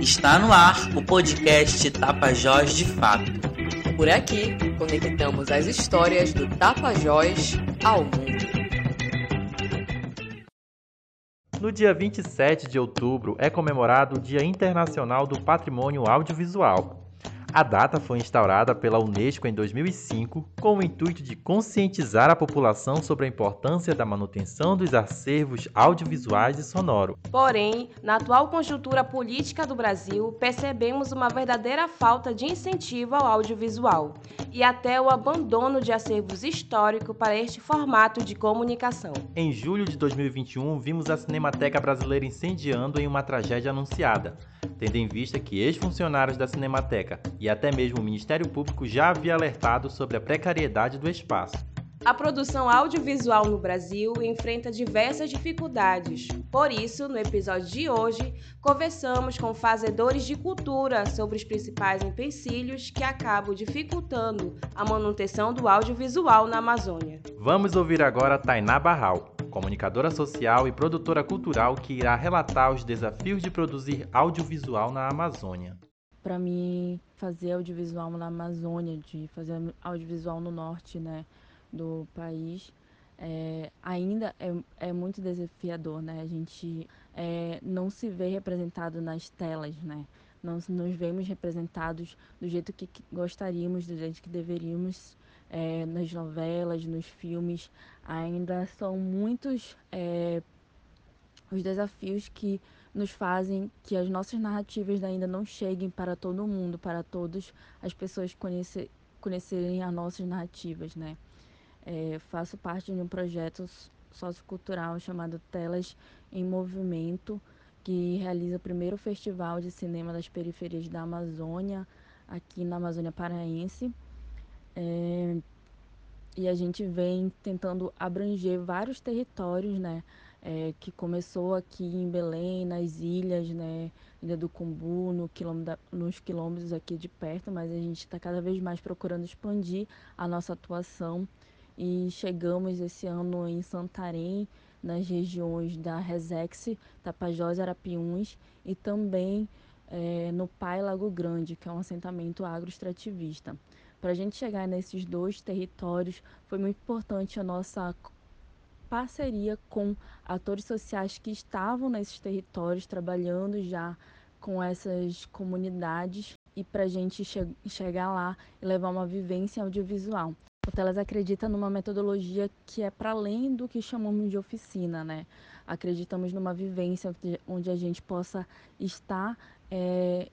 Está no ar o podcast Tapajós de Fato. Por aqui, conectamos as histórias do Tapajós ao mundo. No dia 27 de outubro é comemorado o Dia Internacional do Patrimônio Audiovisual. A data foi instaurada pela Unesco em 2005 com o intuito de conscientizar a população sobre a importância da manutenção dos acervos audiovisuais e sonoro. Porém, na atual conjuntura política do Brasil, percebemos uma verdadeira falta de incentivo ao audiovisual e até o abandono de acervos históricos para este formato de comunicação. Em julho de 2021, vimos a Cinemateca Brasileira incendiando em uma tragédia anunciada tendo em vista que ex-funcionários da Cinemateca e até mesmo o Ministério Público já havia alertado sobre a precariedade do espaço. A produção audiovisual no Brasil enfrenta diversas dificuldades. Por isso, no episódio de hoje, conversamos com fazedores de cultura sobre os principais empecilhos que acabam dificultando a manutenção do audiovisual na Amazônia. Vamos ouvir agora Tainá Barral, comunicadora social e produtora cultural que irá relatar os desafios de produzir audiovisual na Amazônia. Para mim, fazer audiovisual na Amazônia, de fazer audiovisual no norte né, do país, é, ainda é, é, muito desafiador, né? A gente é, não se vê representado nas telas, né? Não nos vemos representados do jeito que gostaríamos, do jeito que deveríamos é, nas novelas, nos filmes, ainda são muitos é, os desafios que nos fazem que as nossas narrativas ainda não cheguem para todo mundo, para todas as pessoas conhecer, conhecerem as nossas narrativas, né? É, faço parte de um projeto sociocultural chamado Telas em Movimento, que realiza o primeiro festival de cinema das periferias da Amazônia, aqui na Amazônia Paraense. É, e a gente vem tentando abranger vários territórios, né? É, que começou aqui em Belém, nas ilhas, né? Ilha do Cumbu, no quilômetro nos quilômetros aqui de perto, mas a gente está cada vez mais procurando expandir a nossa atuação. E chegamos esse ano em Santarém, nas regiões da Resex, Tapajós, Arapiuns e também é, no Pai Lago Grande, que é um assentamento agroextrativista. Para a gente chegar nesses dois territórios, foi muito importante a nossa parceria com atores sociais que estavam nesses territórios, trabalhando já com essas comunidades e para a gente che chegar lá e levar uma vivência audiovisual. O Telas acredita numa metodologia que é para além do que chamamos de oficina, né? Acreditamos numa vivência onde a gente possa estar é,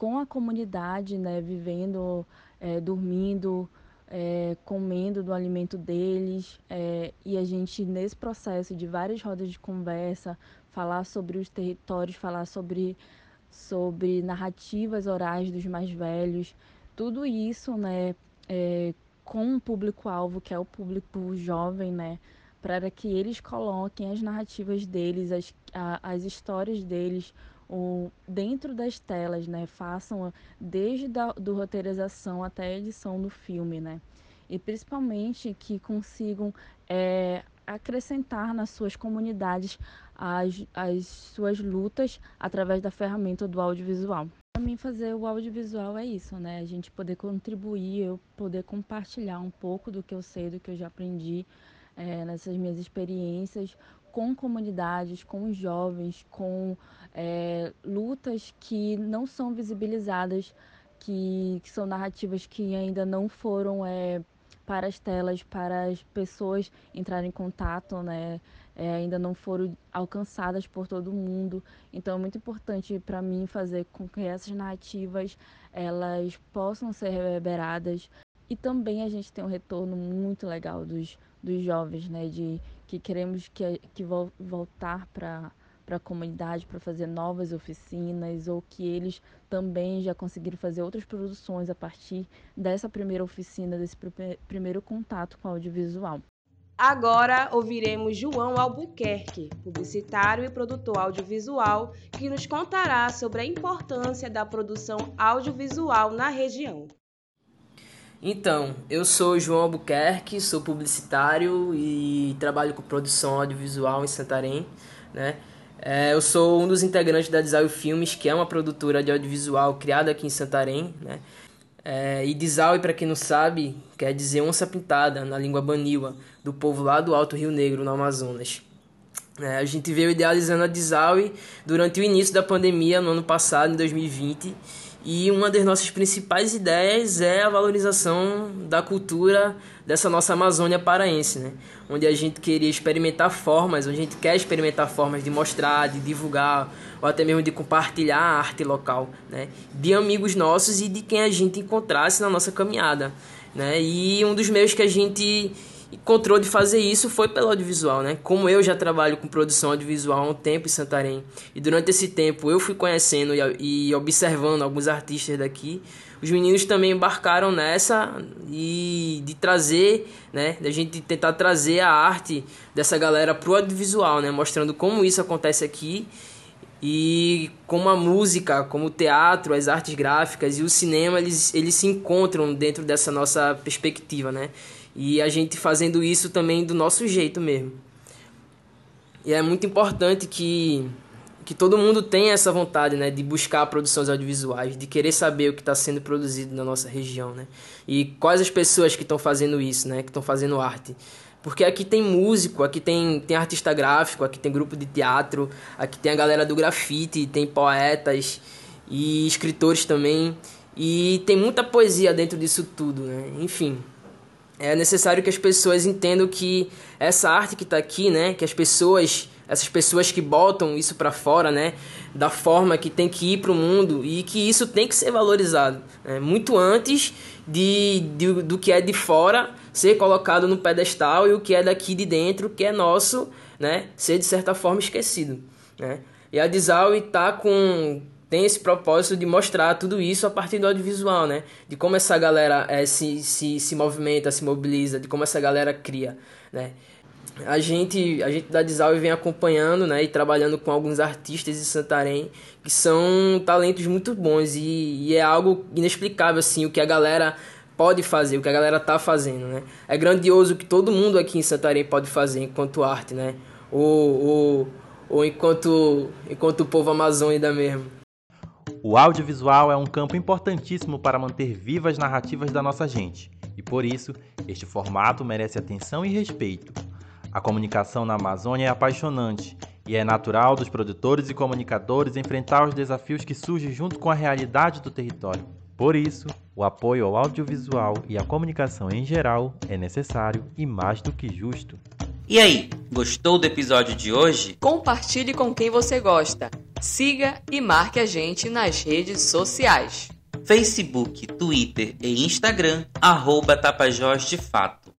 com a comunidade, né? Vivendo é, dormindo, é, comendo do alimento deles. É, e a gente, nesse processo de várias rodas de conversa, falar sobre os territórios, falar sobre, sobre narrativas orais dos mais velhos, tudo isso, né, é, com um público-alvo que é o público jovem, né, para que eles coloquem as narrativas deles, as, a, as histórias deles, dentro das telas, né? Façam desde a do roteirização até a edição do filme, né? E principalmente que consigam é, acrescentar nas suas comunidades as, as suas lutas através da ferramenta do audiovisual. Para mim, fazer o audiovisual é isso, né? A gente poder contribuir, eu poder compartilhar um pouco do que eu sei, do que eu já aprendi é, nessas minhas experiências com comunidades, com jovens, com é, lutas que não são visibilizadas, que, que, são narrativas que ainda não foram é, para as telas, para as pessoas entrarem em contato, né? É, ainda não foram alcançadas por todo mundo. Então é muito importante para mim fazer com que essas narrativas elas possam ser reverberadas. E também a gente tem um retorno muito legal dos, dos jovens, né? De que queremos que, que voltar para para a comunidade para fazer novas oficinas ou que eles também já conseguiram fazer outras produções a partir dessa primeira oficina, desse pr primeiro contato com o audiovisual. Agora ouviremos João Albuquerque, publicitário e produtor audiovisual, que nos contará sobre a importância da produção audiovisual na região. Então, eu sou João Albuquerque, sou publicitário e trabalho com produção audiovisual em Santarém, né? É, eu sou um dos integrantes da Desaui Filmes, que é uma produtora de audiovisual criada aqui em Santarém, né? É, e Desaui, para quem não sabe, quer dizer onça pintada na língua baniwa, do povo lá do Alto Rio Negro, no Amazonas. É, a gente veio idealizando a Desaui durante o início da pandemia, no ano passado, em 2020, e uma das nossas principais ideias é a valorização da cultura dessa nossa Amazônia paraense, né? Onde a gente queria experimentar formas, onde a gente quer experimentar formas de mostrar, de divulgar, ou até mesmo de compartilhar a arte local, né? De amigos nossos e de quem a gente encontrasse na nossa caminhada, né? E um dos meios que a gente encontrou de fazer isso foi pelo audiovisual, né? Como eu já trabalho com produção audiovisual há um tempo em Santarém, e durante esse tempo eu fui conhecendo e, observando alguns artistas daqui, os meninos também embarcaram nessa e de trazer, né, da gente tentar trazer a arte dessa galera pro audiovisual, né, mostrando como isso acontece aqui e como a música, como o teatro, as artes gráficas e o cinema, eles, eles se encontram dentro dessa nossa perspectiva, né? E a gente fazendo isso também do nosso jeito mesmo. E é muito importante que, que todo mundo tenha essa vontade né, de buscar produções audiovisuais, de querer saber o que está sendo produzido na nossa região. Né? E quais as pessoas que estão fazendo isso, né, que estão fazendo arte. Porque aqui tem músico, aqui tem, tem artista gráfico, aqui tem grupo de teatro, aqui tem a galera do grafite, tem poetas e escritores também. E tem muita poesia dentro disso tudo, né? Enfim, é necessário que as pessoas entendam que essa arte que está aqui, né, que as pessoas, essas pessoas que botam isso para fora, né, da forma que tem que ir para o mundo e que isso tem que ser valorizado, né, muito antes de, de, do que é de fora ser colocado no pedestal e o que é daqui de dentro, que é nosso, né, ser de certa forma esquecido, né. E a Desaui está com tem esse propósito de mostrar tudo isso a partir do audiovisual, né? De como essa galera é, se, se, se movimenta, se mobiliza, de como essa galera cria, né? A gente, a gente da Desalve vem acompanhando né, e trabalhando com alguns artistas de Santarém que são talentos muito bons e, e é algo inexplicável assim, o que a galera pode fazer, o que a galera tá fazendo, né? É grandioso o que todo mundo aqui em Santarém pode fazer enquanto arte, né? Ou, ou, ou enquanto, enquanto o povo amazônida mesmo. O audiovisual é um campo importantíssimo para manter vivas as narrativas da nossa gente, e por isso, este formato merece atenção e respeito. A comunicação na Amazônia é apaixonante e é natural dos produtores e comunicadores enfrentar os desafios que surgem junto com a realidade do território. Por isso, o apoio ao audiovisual e à comunicação em geral é necessário e mais do que justo. E aí, gostou do episódio de hoje? Compartilhe com quem você gosta. Siga e marque a gente nas redes sociais. Facebook, Twitter e Instagram, arroba Tapajós de Fato.